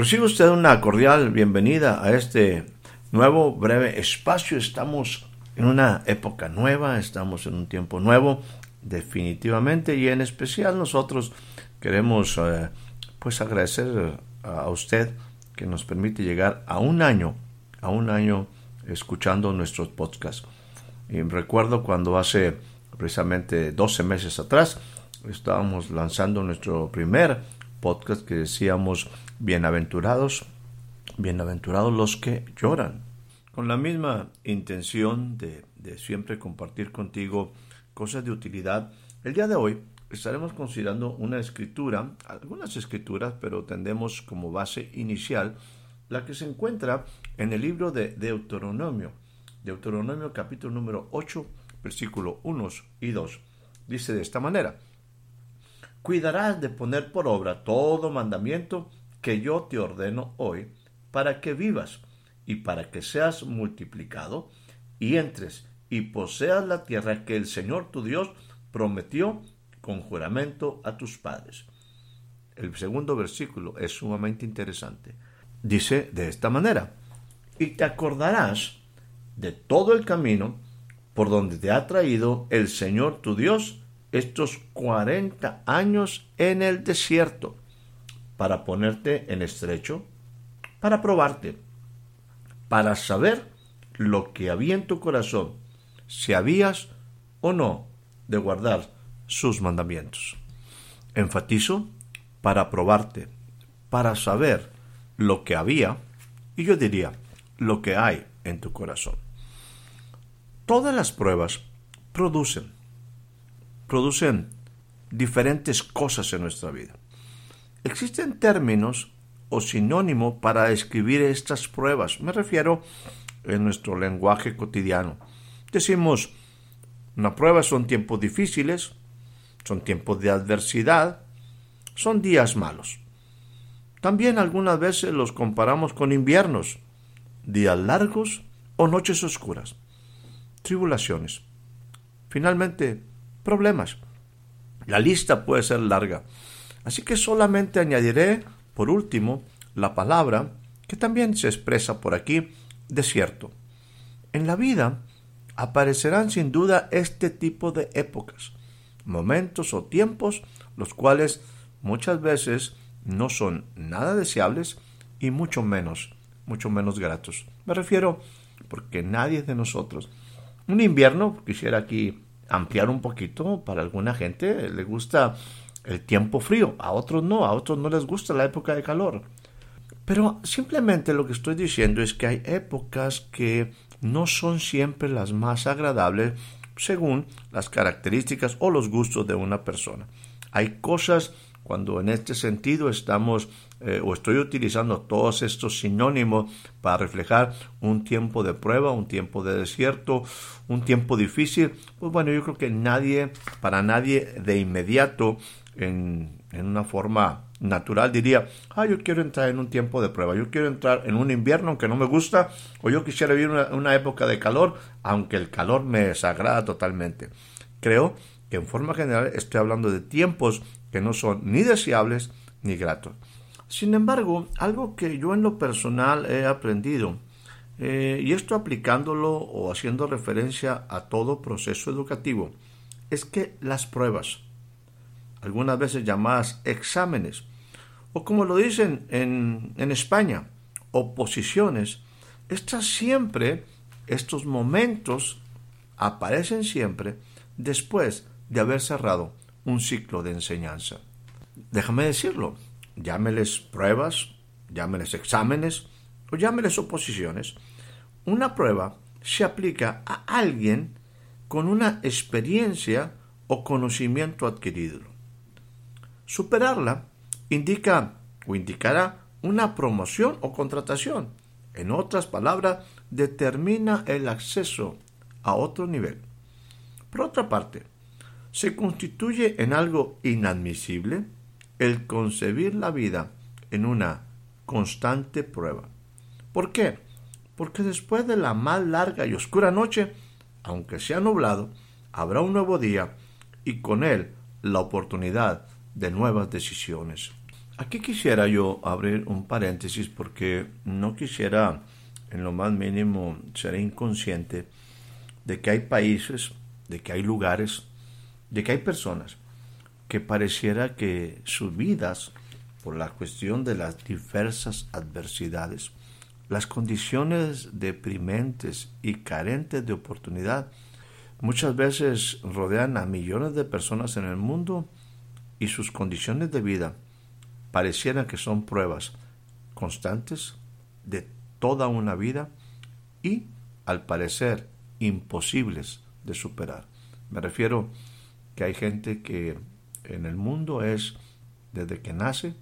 Recibe usted una cordial bienvenida a este nuevo breve espacio. Estamos en una época nueva, estamos en un tiempo nuevo, definitivamente, y en especial nosotros queremos eh, pues agradecer a usted que nos permite llegar a un año, a un año escuchando nuestros podcasts. Y recuerdo cuando hace precisamente 12 meses atrás estábamos lanzando nuestro primer podcast que decíamos Bienaventurados, bienaventurados los que lloran. Con la misma intención de, siempre compartir contigo cosas de utilidad, el día de hoy estaremos considerando una escritura, algunas escrituras, pero tendemos como base inicial la que se encuentra en el libro de Deuteronomio, Deuteronomio capítulo número 8, versículo 1 y 2. Dice de esta manera, Cuidarás de poner por obra todo mandamiento que yo te ordeno hoy, para que vivas y para que seas multiplicado y entres y poseas la tierra que el Señor tu Dios prometió con juramento a tus padres. El segundo versículo es sumamente interesante. Dice de esta manera, y te acordarás de todo el camino por donde te ha traído el Señor tu Dios estos cuarenta años en el desierto para ponerte en estrecho, para probarte, para saber lo que había en tu corazón, si habías o no de guardar sus mandamientos. Enfatizo, para probarte, para saber lo que había, y yo diría, lo que hay en tu corazón. Todas las pruebas producen, producen diferentes cosas en nuestra vida. Existen términos o sinónimo para describir estas pruebas. Me refiero en nuestro lenguaje cotidiano. Decimos, una prueba son tiempos difíciles, son tiempos de adversidad, son días malos. También algunas veces los comparamos con inviernos, días largos o noches oscuras, tribulaciones. Finalmente, problemas. La lista puede ser larga. Así que solamente añadiré, por último, la palabra que también se expresa por aquí, desierto. En la vida aparecerán sin duda este tipo de épocas, momentos o tiempos los cuales muchas veces no son nada deseables y mucho menos, mucho menos gratos. Me refiero porque nadie de nosotros. Un invierno, quisiera aquí ampliar un poquito, para alguna gente le gusta el tiempo frío, a otros no, a otros no les gusta la época de calor. Pero simplemente lo que estoy diciendo es que hay épocas que no son siempre las más agradables según las características o los gustos de una persona. Hay cosas cuando en este sentido estamos eh, o estoy utilizando todos estos sinónimos para reflejar un tiempo de prueba, un tiempo de desierto, un tiempo difícil, pues bueno, yo creo que nadie, para nadie de inmediato en, una forma natural diría, ah, yo quiero entrar en un tiempo de prueba, yo quiero entrar en un invierno aunque no me gusta, o yo quisiera vivir una, una época de calor, aunque el calor me desagrada totalmente. Creo que en forma general estoy hablando de tiempos que no son ni deseables ni gratos. Sin embargo, algo que yo en lo personal he aprendido, eh, y esto aplicándolo o haciendo referencia a todo proceso educativo, es que las pruebas, algunas veces llamadas exámenes, o como lo dicen en, en España, oposiciones, estas siempre, estos momentos aparecen siempre después de haber cerrado un ciclo de enseñanza. Déjame decirlo, llámeles pruebas, llámeles exámenes o llámeles oposiciones. Una prueba se aplica a alguien con una experiencia o conocimiento adquirido. Superarla indica o indicará una promoción o contratación. En otras palabras, determina el acceso a otro nivel. Por otra parte, se constituye en algo inadmisible el concebir la vida en una constante prueba. ¿Por qué? Porque después de la más larga y oscura noche, aunque sea nublado, habrá un nuevo día y con él la oportunidad de nuevas decisiones. Aquí quisiera yo abrir un paréntesis porque no quisiera en lo más mínimo ser inconsciente de que hay países, de que hay lugares, de que hay personas que pareciera que sus vidas, por la cuestión de las diversas adversidades, las condiciones deprimentes y carentes de oportunidad, muchas veces rodean a millones de personas en el mundo y sus condiciones de vida parecieran que son pruebas constantes de toda una vida y, al parecer, imposibles de superar. Me refiero que hay gente que en el mundo es, desde que nace,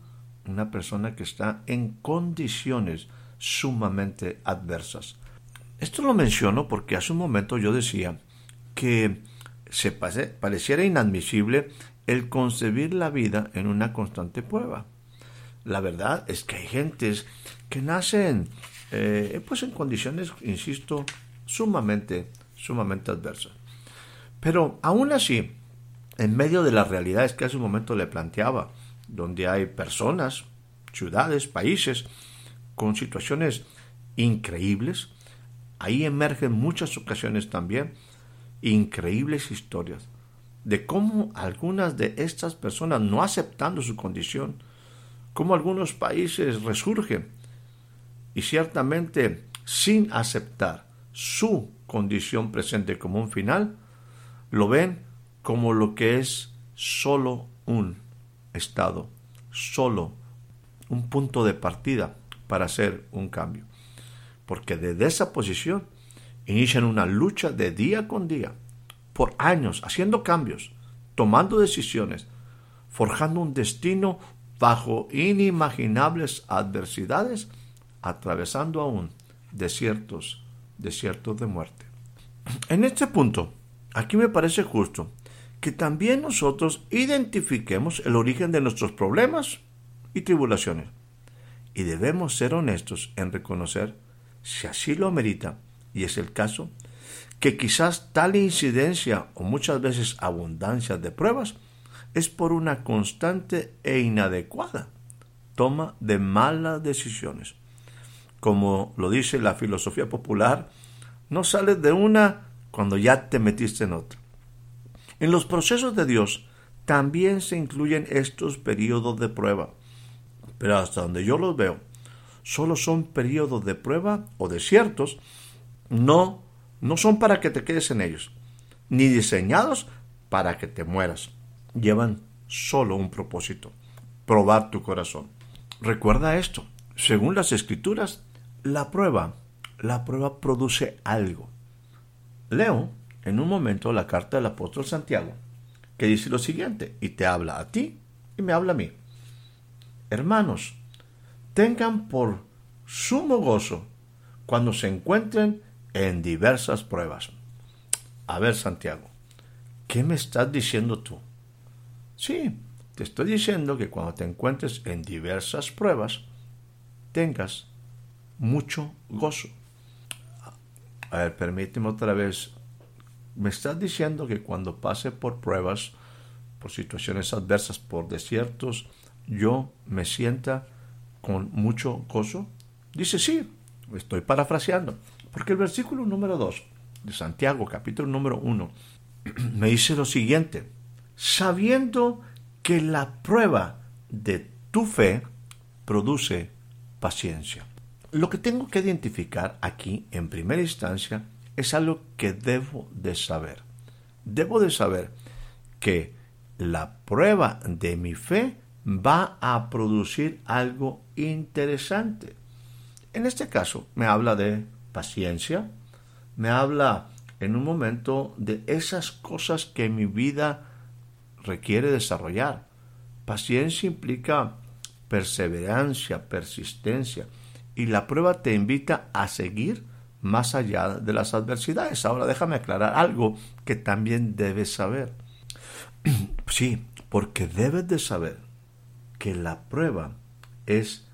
una persona que está en condiciones sumamente adversas. Esto lo menciono porque hace un momento yo decía que se pareciera inadmisible el concebir la vida en una constante prueba. La verdad es que hay gentes que nacen eh, pues en condiciones, insisto, sumamente, sumamente adversas. Pero aún así, en medio de las realidades que hace un momento le planteaba, donde hay personas, ciudades, países con situaciones increíbles, ahí emergen muchas ocasiones también increíbles historias de cómo algunas de estas personas, no aceptando su condición, cómo algunos países resurgen y ciertamente sin aceptar su condición presente como un final, lo ven como lo que es solo un estado, solo un punto de partida para hacer un cambio. Porque desde esa posición inician una lucha de día con día, por años, haciendo cambios, tomando decisiones, forjando un destino bajo inimaginables adversidades, atravesando aún desiertos, desiertos de muerte. En este punto, aquí me parece justo que también nosotros identifiquemos el origen de nuestros problemas y tribulaciones. Y debemos ser honestos en reconocer, si así lo amerita, y es el caso, que quizás tal incidencia o muchas veces abundancia de pruebas es por una constante e inadecuada toma de malas decisiones. Como lo dice la filosofía popular, no sales de una cuando ya te metiste en otra. En los procesos de Dios también se incluyen estos periodos de prueba, pero hasta donde yo los veo, solo son periodos de prueba o desiertos, no, no son para que te quedes en ellos, ni diseñados para que te mueras. Llevan solo un propósito, probar tu corazón. Recuerda esto, según las escrituras, la prueba, la prueba produce algo. Leo en un momento la carta del apóstol Santiago, que dice lo siguiente, y te habla a ti y me habla a mí. Hermanos, tengan por sumo gozo cuando se encuentren en diversas pruebas. A ver, Santiago, ¿qué me estás diciendo tú? Sí, te estoy diciendo que cuando te encuentres en diversas pruebas, tengas mucho gozo. A ver, permíteme otra vez me estás diciendo que cuando pase por pruebas, por situaciones adversas, por desiertos, yo me sienta con mucho gozo. Dice, sí, estoy parafraseando, porque el versículo número 2 de Santiago, capítulo número 1, me dice lo siguiente, sabiendo que la prueba de tu fe produce paciencia. Lo que tengo que identificar aquí en primera instancia es algo que debo de saber. Debo de saber que la prueba de mi fe va a producir algo interesante. En este caso me habla de paciencia, me habla en un momento de esas cosas que mi vida requiere desarrollar. Paciencia implica perseverancia, persistencia, y la prueba te invita a seguir más allá de las adversidades. Ahora déjame aclarar algo que también debes saber. Sí, porque debes de saber que la prueba es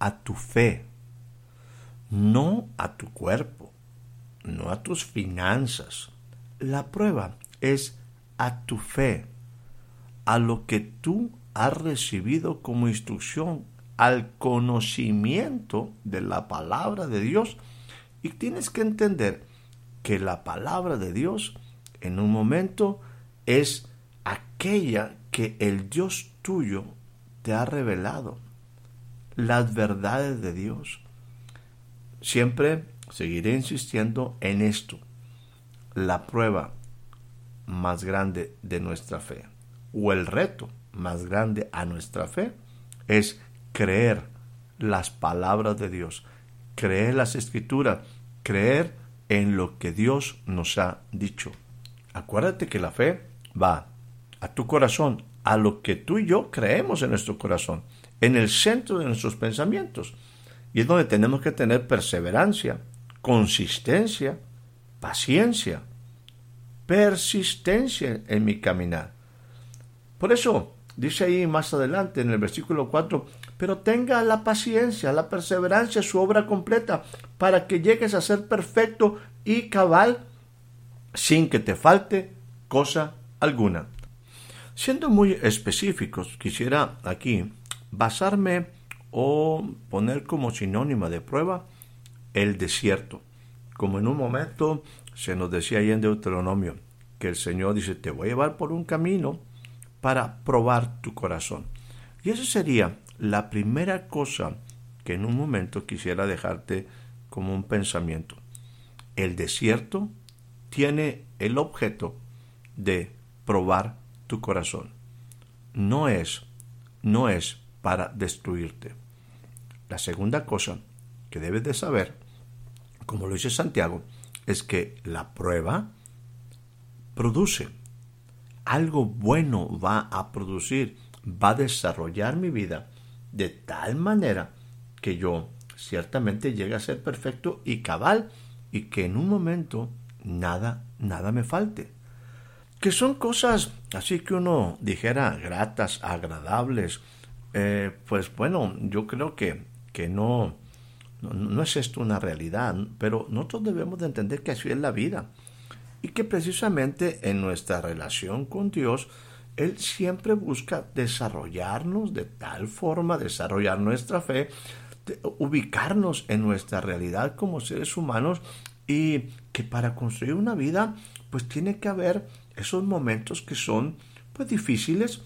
a tu fe, no a tu cuerpo, no a tus finanzas. La prueba es a tu fe, a lo que tú has recibido como instrucción, al conocimiento de la palabra de Dios. Y tienes que entender que la palabra de Dios en un momento es aquella que el Dios tuyo te ha revelado, las verdades de Dios. Siempre seguiré insistiendo en esto, la prueba más grande de nuestra fe, o el reto más grande a nuestra fe, es creer las palabras de Dios, creer las escrituras, creer en lo que Dios nos ha dicho. Acuérdate que la fe va a tu corazón, a lo que tú y yo creemos en nuestro corazón, en el centro de nuestros pensamientos. Y es donde tenemos que tener perseverancia, consistencia, paciencia, persistencia en mi caminar. Por eso, dice ahí más adelante en el versículo 4, pero tenga la paciencia, la perseverancia, su obra completa, para que llegues a ser perfecto y cabal sin que te falte cosa alguna. Siendo muy específicos, quisiera aquí basarme o poner como sinónima de prueba el desierto. Como en un momento se nos decía ahí en Deuteronomio, que el Señor dice, te voy a llevar por un camino para probar tu corazón. Y esa sería la primera cosa que en un momento quisiera dejarte como un pensamiento. El desierto tiene el objeto de probar tu corazón. No es, no es para destruirte. La segunda cosa que debes de saber, como lo dice Santiago, es que la prueba produce. Algo bueno va a producir, va a desarrollar mi vida de tal manera que yo ciertamente llegue a ser perfecto y cabal y que en un momento nada, nada me falte. Que son cosas así que uno dijera gratas, agradables, eh, pues bueno, yo creo que, que no, no, es esto una realidad, pero nosotros debemos de entender que así es la vida y que precisamente en nuestra relación con Dios, Él siempre busca desarrollarnos de tal forma, desarrollar nuestra fe, ubicarnos en nuestra realidad como seres humanos y que para construir una vida pues tiene que haber esos momentos que son pues difíciles.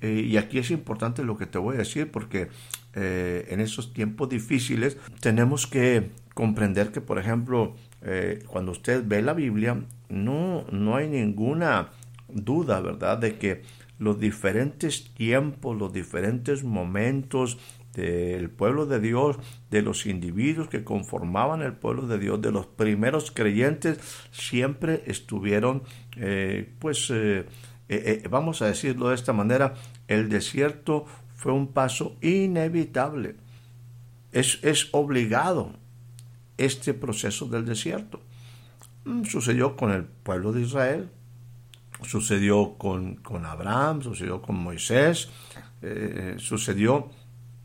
Eh, y aquí es importante lo que te voy a decir porque eh, en esos tiempos difíciles tenemos que comprender que por ejemplo eh, cuando usted ve la Biblia no, no hay ninguna duda verdad de que los diferentes tiempos los diferentes momentos del pueblo de Dios, de los individuos que conformaban el pueblo de Dios, de los primeros creyentes, siempre estuvieron, eh, pues, eh, eh, vamos a decirlo de esta manera, el desierto fue un paso inevitable. Es, es obligado este proceso del desierto. Mm, sucedió con el pueblo de Israel, sucedió con, con Abraham, sucedió con Moisés, sucedió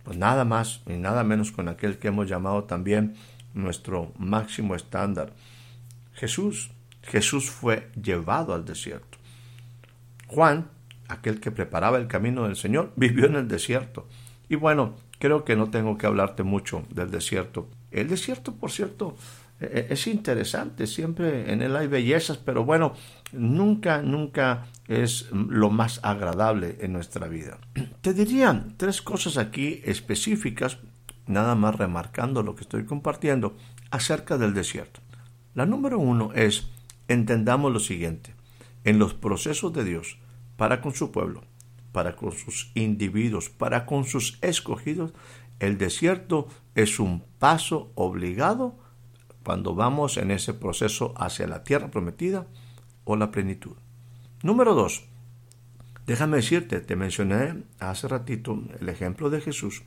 pues nada más y nada menos con aquel que hemos llamado también nuestro máximo estándar. Jesús, Jesús fue llevado al desierto. Juan, aquel que preparaba el camino del Señor, vivió en el desierto. Y bueno, creo que no tengo que hablarte mucho del desierto. El desierto, por cierto, e, e, es interesante, siempre en él hay bellezas, pero bueno, nunca, nunca es lo más agradable en nuestra vida. Te diría tres cosas aquí específicas, nada más remarcando lo que estoy compartiendo, acerca del desierto. La número uno es, entendamos lo siguiente, en los procesos de Dios, para con su pueblo, para con sus individuos, para con sus escogidos, el desierto es un paso obligado cuando vamos en ese proceso hacia la tierra prometida o la plenitud. Número dos, déjame decirte, te mencioné hace ratito el ejemplo de Jesús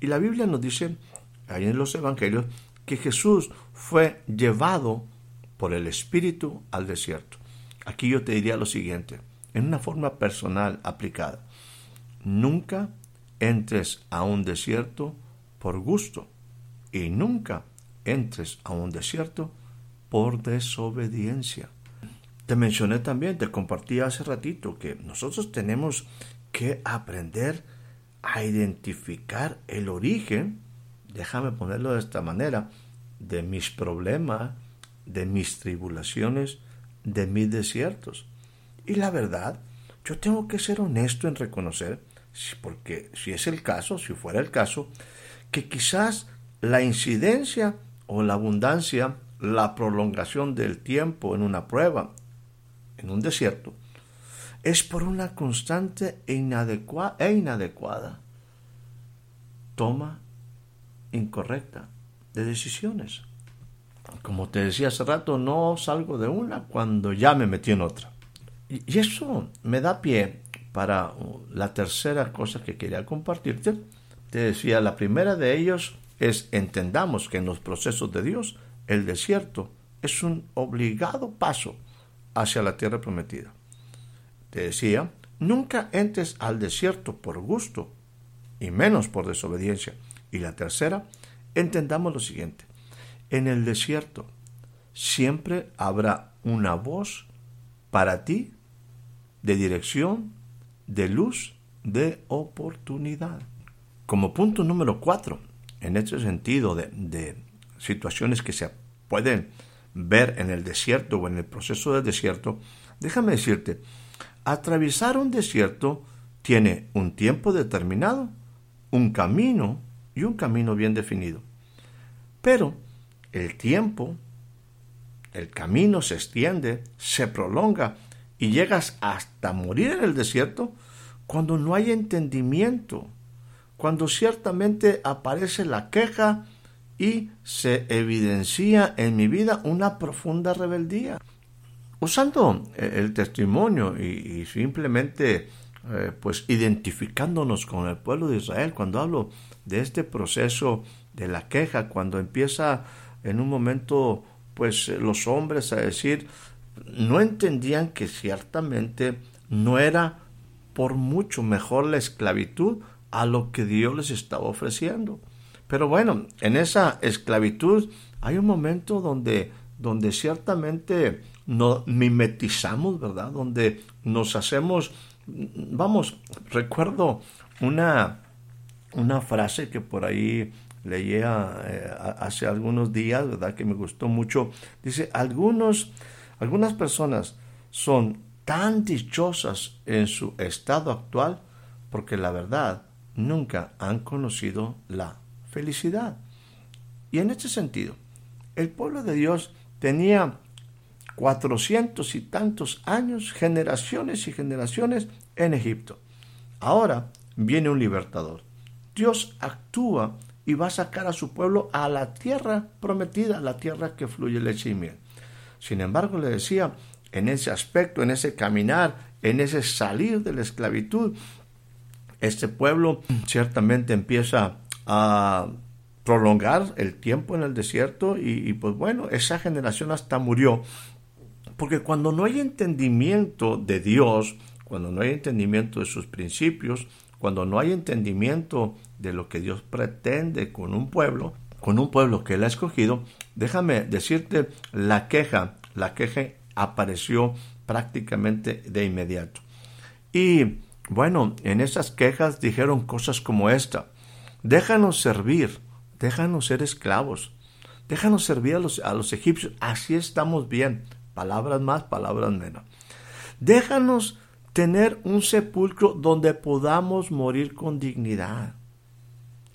y la Biblia nos dice, ahí en los Evangelios, que Jesús fue llevado por el Espíritu al desierto. Aquí yo te diría lo siguiente, en una forma personal aplicada. Nunca entres a un desierto por gusto y nunca entres a un desierto por desobediencia. Te mencioné también, te compartí hace ratito que nosotros tenemos que aprender a identificar el origen, déjame ponerlo de esta manera, de mis problemas, de mis tribulaciones, de mis desiertos. Y la verdad, yo tengo que ser honesto en reconocer, porque si es el caso, si fuera el caso, que quizás la incidencia o la abundancia, la prolongación del tiempo en una prueba, en un desierto, es por una constante e inadecuada, e inadecuada toma incorrecta de decisiones. Como te decía hace rato, no salgo de una cuando ya me metí en otra. Y eso me da pie para la tercera cosa que quería compartirte. Te decía, la primera de ellos es entendamos que en los procesos de Dios el desierto es un obligado paso hacia la tierra prometida. Te decía, nunca entres al desierto por gusto y menos por desobediencia. Y la tercera, entendamos lo siguiente, en el desierto siempre habrá una voz para ti de dirección, de luz, de oportunidad. Como punto número cuatro, en este sentido de, de situaciones que se pueden ver en el desierto o en el proceso del desierto, déjame decirte, atravesar un desierto tiene un tiempo determinado, un camino y un camino bien definido. Pero el tiempo, el camino se extiende, se prolonga y llegas hasta morir en el desierto cuando no hay entendimiento, cuando ciertamente aparece la queja y se evidencia en mi vida una profunda rebeldía. Usando eh, el testimonio y, simplemente eh, pues identificándonos con el pueblo de Israel, cuando hablo de este proceso de la queja, cuando empieza en un momento pues los hombres a decir, no entendían que ciertamente no era por mucho mejor la esclavitud a lo que Dios les estaba ofreciendo. Pero bueno, en esa esclavitud hay un momento donde, donde ciertamente nos mimetizamos, ¿verdad? Donde nos hacemos, vamos, recuerdo una, una frase que por ahí leía eh, hace algunos días, ¿verdad? Que me gustó mucho. Dice, algunos, algunas personas son tan dichosas en su estado actual porque la verdad nunca han conocido la felicidad. Y en este sentido, el pueblo de Dios tenía cuatrocientos y tantos años, generaciones y generaciones en Egipto. Ahora viene un libertador. Dios actúa y va a sacar a su pueblo a la tierra prometida, la tierra que fluye leche y. Sin embargo, le decía, en ese aspecto, en ese caminar, en ese salir de la esclavitud, este pueblo ciertamente empieza a prolongar el tiempo en el desierto y, pues bueno, esa generación hasta murió. Porque cuando no hay entendimiento de Dios, cuando no hay entendimiento de sus principios, cuando no hay entendimiento de lo que Dios pretende con un pueblo, con un pueblo que Él ha escogido, déjame decirte, la queja, la queja apareció prácticamente de inmediato. Y bueno, en esas quejas dijeron cosas como esta, déjanos servir, déjanos ser esclavos, déjanos servir a los, a los egipcios, así estamos bien, palabras más, palabras menos. Déjanos tener un sepulcro donde podamos morir con dignidad.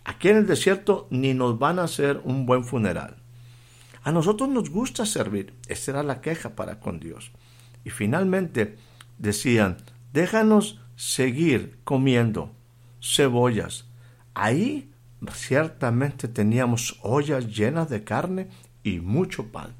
Aquí en el desierto ni nos van a hacer un buen funeral. A nosotros nos gusta servir. Esa era la queja para con Dios. Y finalmente decían, déjanos seguir comiendo cebollas. Ahí ciertamente teníamos ollas llenas de carne y mucho pan.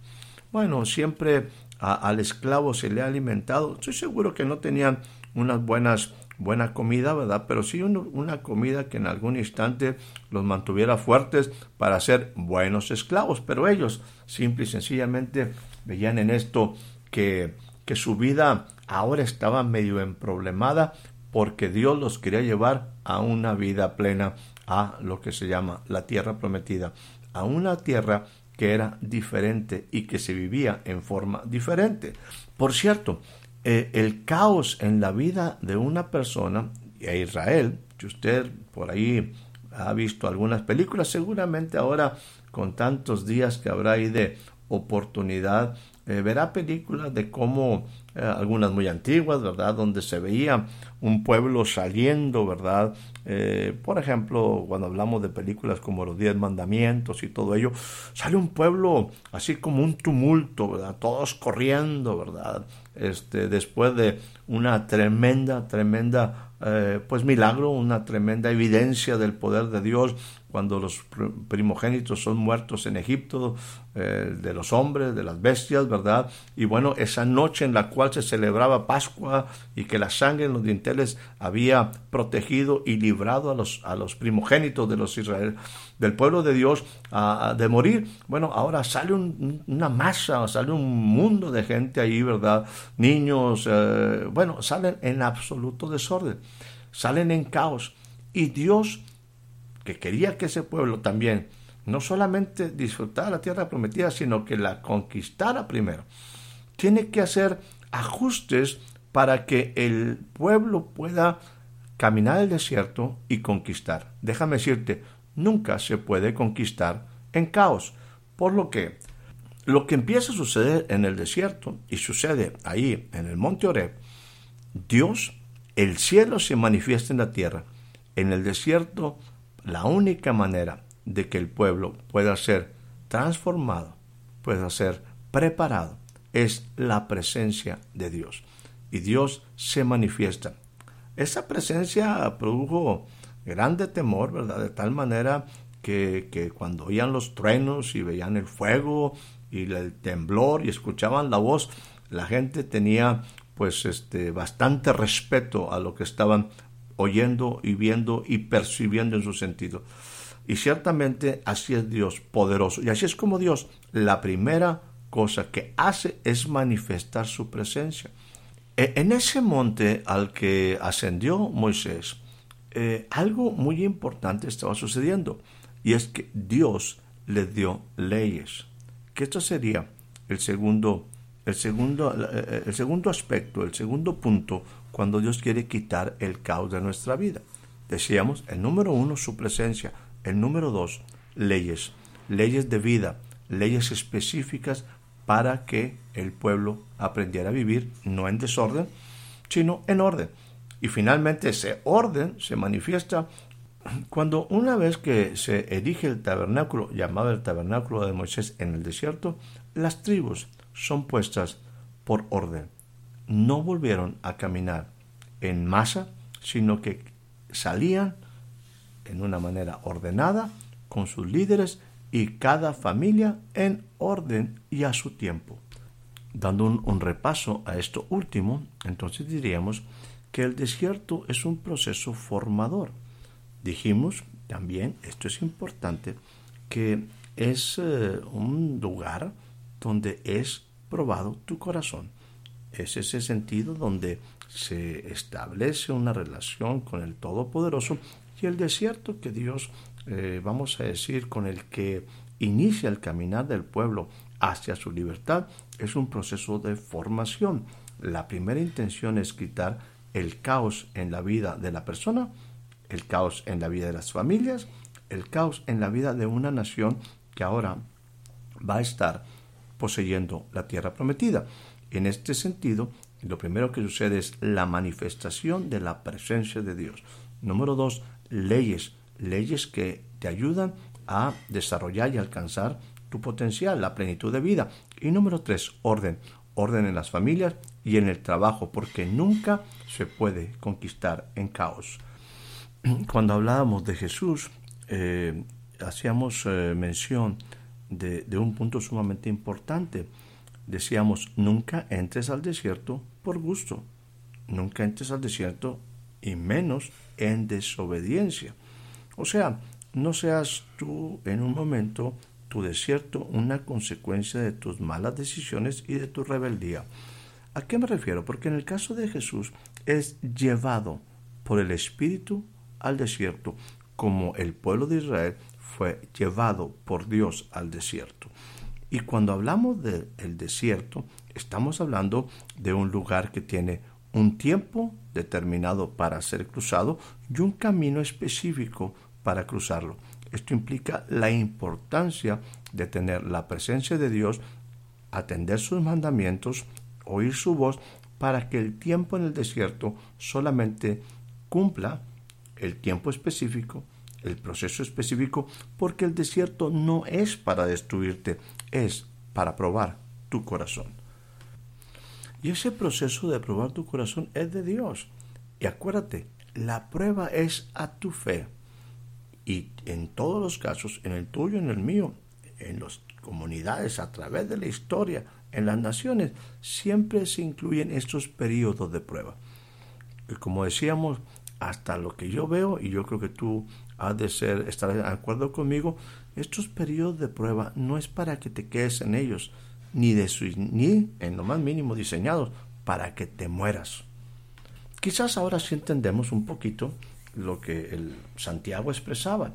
Bueno, siempre al esclavo se le ha alimentado. Estoy seguro que no tenían unas buenas buena comida, ¿verdad? Pero sí una comida que en algún instante los mantuviera fuertes para ser buenos esclavos. Pero ellos simple y sencillamente veían en esto que, que su vida ahora estaba medio emproblemada porque Dios los quería llevar a una vida plena, a lo que se llama la tierra prometida, a una tierra que era diferente y que se vivía en forma diferente. Por cierto, eh, el caos en la vida de una persona, y a Israel, que usted por ahí ha visto algunas películas, seguramente ahora con tantos días que habrá ahí de oportunidad, eh, verá películas de cómo, eh, algunas muy antiguas, ¿verdad?, donde se veía un pueblo saliendo, ¿verdad? por ejemplo, cuando hablamos de películas como Los Diez Mandamientos y todo ello, sale un pueblo así como un tumulto, ¿verdad? Todos corriendo, ¿verdad? este, después de una tremenda, tremenda, eh, pues milagro, una tremenda evidencia del poder de Dios cuando los primogénitos son muertos en Egipto, eh, de los hombres, de las bestias, ¿verdad? Y bueno, esa noche en la cual se celebraba Pascua y que la sangre en los dinteles había protegido y librado a los, a los primogénitos de los Israel, del pueblo de Dios de morir. Bueno, ahora sale una masa, sale un mundo de gente ahí, ¿verdad? Niños, eh, bueno, salen en absoluto desorden, salen en caos. Y Dios, que quería que ese pueblo también no solamente disfrutara la tierra prometida, sino que la conquistara primero, tiene que hacer ajustes para que el pueblo pueda caminar el desierto y conquistar. Déjame decirte, nunca se puede conquistar en caos. Por lo que lo que empieza a suceder en el desierto y sucede ahí en el monte Oreb, Dios, el cielo se manifiesta en la tierra. En el desierto, la única manera de que el pueblo pueda ser transformado, pueda ser preparado, es la presencia de Dios. Y Dios se manifiesta. Esa presencia produjo grande temor, ¿verdad? De tal manera que, que cuando oían los truenos y veían el fuego y el temblor y escuchaban la voz, la gente tenía pues este bastante respeto a lo que estaban oyendo y viendo y percibiendo en su sentido. Y ciertamente así es Dios poderoso. Y así es como Dios, la primera cosa que hace es manifestar su presencia. E, en ese monte al que ascendió Moisés, eh, algo muy importante estaba sucediendo y es que Dios le dio leyes. Que esto sería el segundo, el segundo, eh, el segundo aspecto, el segundo punto cuando Dios quiere quitar el caos de nuestra vida. Decíamos, el número uno, su presencia. El número dos, leyes. Leyes de vida, leyes específicas para que el pueblo aprendiera a vivir no en desorden, sino en orden. Y finalmente ese orden se manifiesta cuando una vez que se erige el tabernáculo, llamado el tabernáculo de Moisés en el desierto, las tribus son puestas por orden. No volvieron a caminar en masa, sino que salían en una manera ordenada con sus líderes y cada familia en orden y a su tiempo. Dando un, repaso a esto último, entonces diríamos que el desierto es un proceso formador. Dijimos también, esto es importante, que es eh, un lugar donde es probado tu corazón. Es ese sentido donde se establece una relación con el Todopoderoso y el desierto que Dios, eh, vamos a decir, con el que inicia el caminar del pueblo hacia su libertad, es un proceso de formación. La primera intención es quitar el caos en la vida de la persona, el caos en la vida de las familias, el caos en la vida de una nación que ahora va a estar poseyendo la tierra prometida. En este sentido, lo primero que sucede es la manifestación de la presencia de Dios. Número dos, leyes, leyes que te ayudan a desarrollar y alcanzar tu potencial, la plenitud de vida. Y número tres, orden, orden en las familias y en el trabajo, porque nunca se puede conquistar en caos. Cuando hablábamos de Jesús, eh, hacíamos eh, mención de, un punto sumamente importante. Decíamos, nunca entres al desierto por gusto, nunca entres al desierto y menos en desobediencia. O sea, no seas tú en un momento tu desierto una consecuencia de tus malas decisiones y de tu rebeldía. ¿A qué me refiero? Porque en el caso de Jesús es llevado por el Espíritu al desierto, como el pueblo de Israel fue llevado por Dios al desierto. Y cuando hablamos del desierto, estamos hablando de un lugar que tiene un tiempo determinado para ser cruzado y un camino específico para cruzarlo. Esto implica la importancia de tener la presencia de Dios, atender sus mandamientos, oír su voz, para que el tiempo en el desierto solamente cumpla el tiempo específico, el proceso específico, porque el desierto no es para destruirte, es para probar tu corazón. Y ese proceso de probar tu corazón es de Dios. Y acuérdate, la prueba es a tu fe. Y en todos los casos, en el tuyo, en el mío, en las comunidades, a través de la historia, en las naciones, siempre se incluyen estos periodos de prueba. Y como decíamos, hasta lo que yo veo, y yo creo que tú has de ser, estar de acuerdo conmigo, estos periodos de prueba no es para que te quedes en ellos, ni, de su, ni en lo más mínimo diseñados para que te mueras. Quizás ahora sí entendemos un poquito lo que el Santiago expresaba.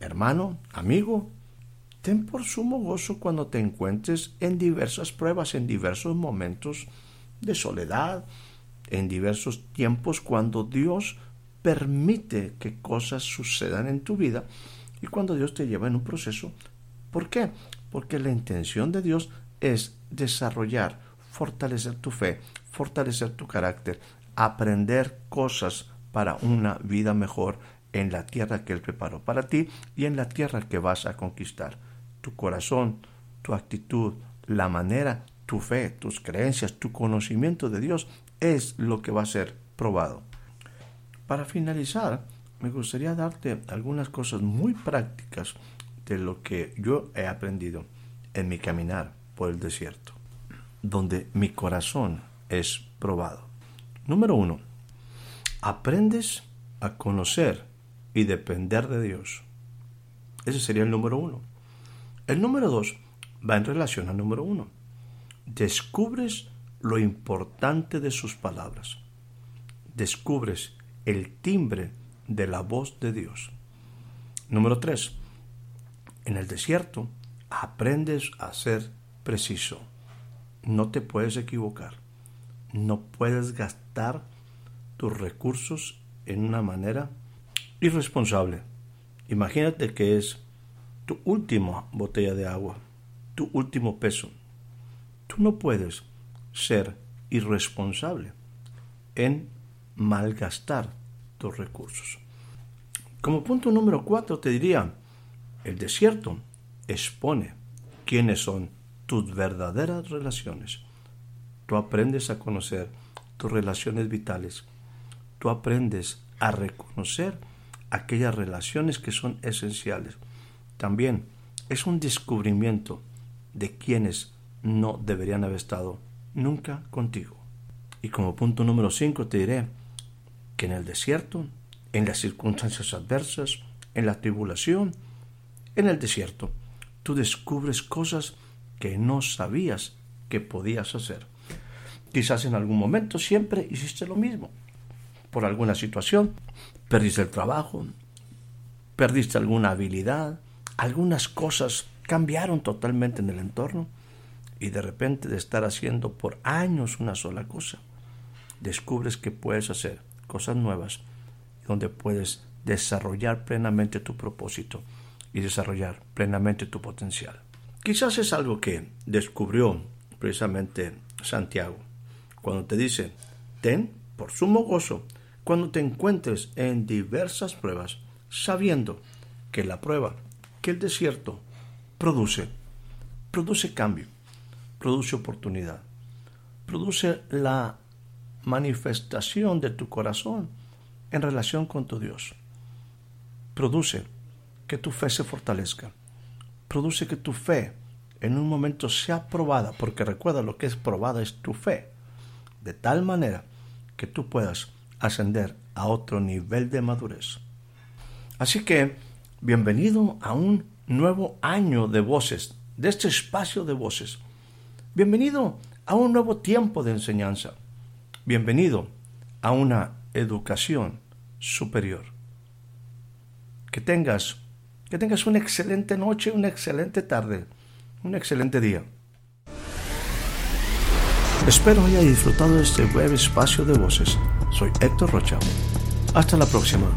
Hermano, amigo, ten por sumo gozo cuando te encuentres en diversas pruebas, en diversos momentos de soledad, en diversos tiempos cuando Dios permite que cosas sucedan en tu vida y cuando Dios te lleva en un proceso. ¿Por qué? Porque la intención de Dios es desarrollar, fortalecer tu fe, fortalecer tu carácter, aprender cosas para una vida mejor en la tierra que Él preparó para ti y en la tierra que vas a conquistar. Tu corazón, tu actitud, la manera, tu fe, tus creencias, tu conocimiento de Dios es lo que va a ser probado. Para finalizar, me gustaría darte algunas cosas muy prácticas de lo que yo he aprendido en mi caminar por el desierto, donde mi corazón es probado. Número uno, aprendes a conocer y depender de Dios. Ese sería el número uno. El número dos va en relación al número uno. Descubres lo importante de sus palabras. Descubres el timbre de la voz de Dios. Número tres. En el desierto aprendes a ser preciso. No te puedes equivocar. No puedes gastar tus recursos en una manera irresponsable. Imagínate que es tu última botella de agua, tu último peso. Tú no puedes ser irresponsable en malgastar tus recursos. Como punto número cuatro te diría, el desierto expone quiénes son tus verdaderas relaciones. Tú aprendes a conocer tus relaciones vitales tú aprendes a reconocer aquellas relaciones que son esenciales. También es un descubrimiento de quienes no deberían haber estado nunca contigo. Y como punto número 5 te diré que en el desierto, en las circunstancias adversas, en la tribulación, en el desierto, tú descubres cosas que no sabías que podías hacer. Quizás en algún momento siempre hiciste lo mismo, por alguna situación, perdiste el trabajo, perdiste alguna habilidad, algunas cosas cambiaron totalmente en el entorno y de repente de estar haciendo por años una sola cosa, descubres que puedes hacer cosas nuevas donde puedes desarrollar plenamente tu propósito y desarrollar plenamente tu potencial. Quizás es algo que descubrió precisamente Santiago cuando te dice, ten por sumo gozo cuando te encuentres en diversas pruebas, sabiendo que la prueba, que el desierto produce, produce cambio, produce oportunidad, produce la manifestación de tu corazón en relación con tu Dios. Produce que tu fe se fortalezca. produce que tu fe en un momento sea probada, porque recuerda lo que es probada es tu fe, de tal manera que tú puedas ascender a otro nivel de madurez. Así que, bienvenido a un nuevo año de voces, de este espacio de voces. Bienvenido a un nuevo tiempo de enseñanza. Bienvenido a una educación superior. Que tengas, que tengas una excelente noche, una excelente tarde, un excelente día. Espero haya disfrutado de este breve espacio de voces. Soy Héctor Rocha. Hasta la próxima.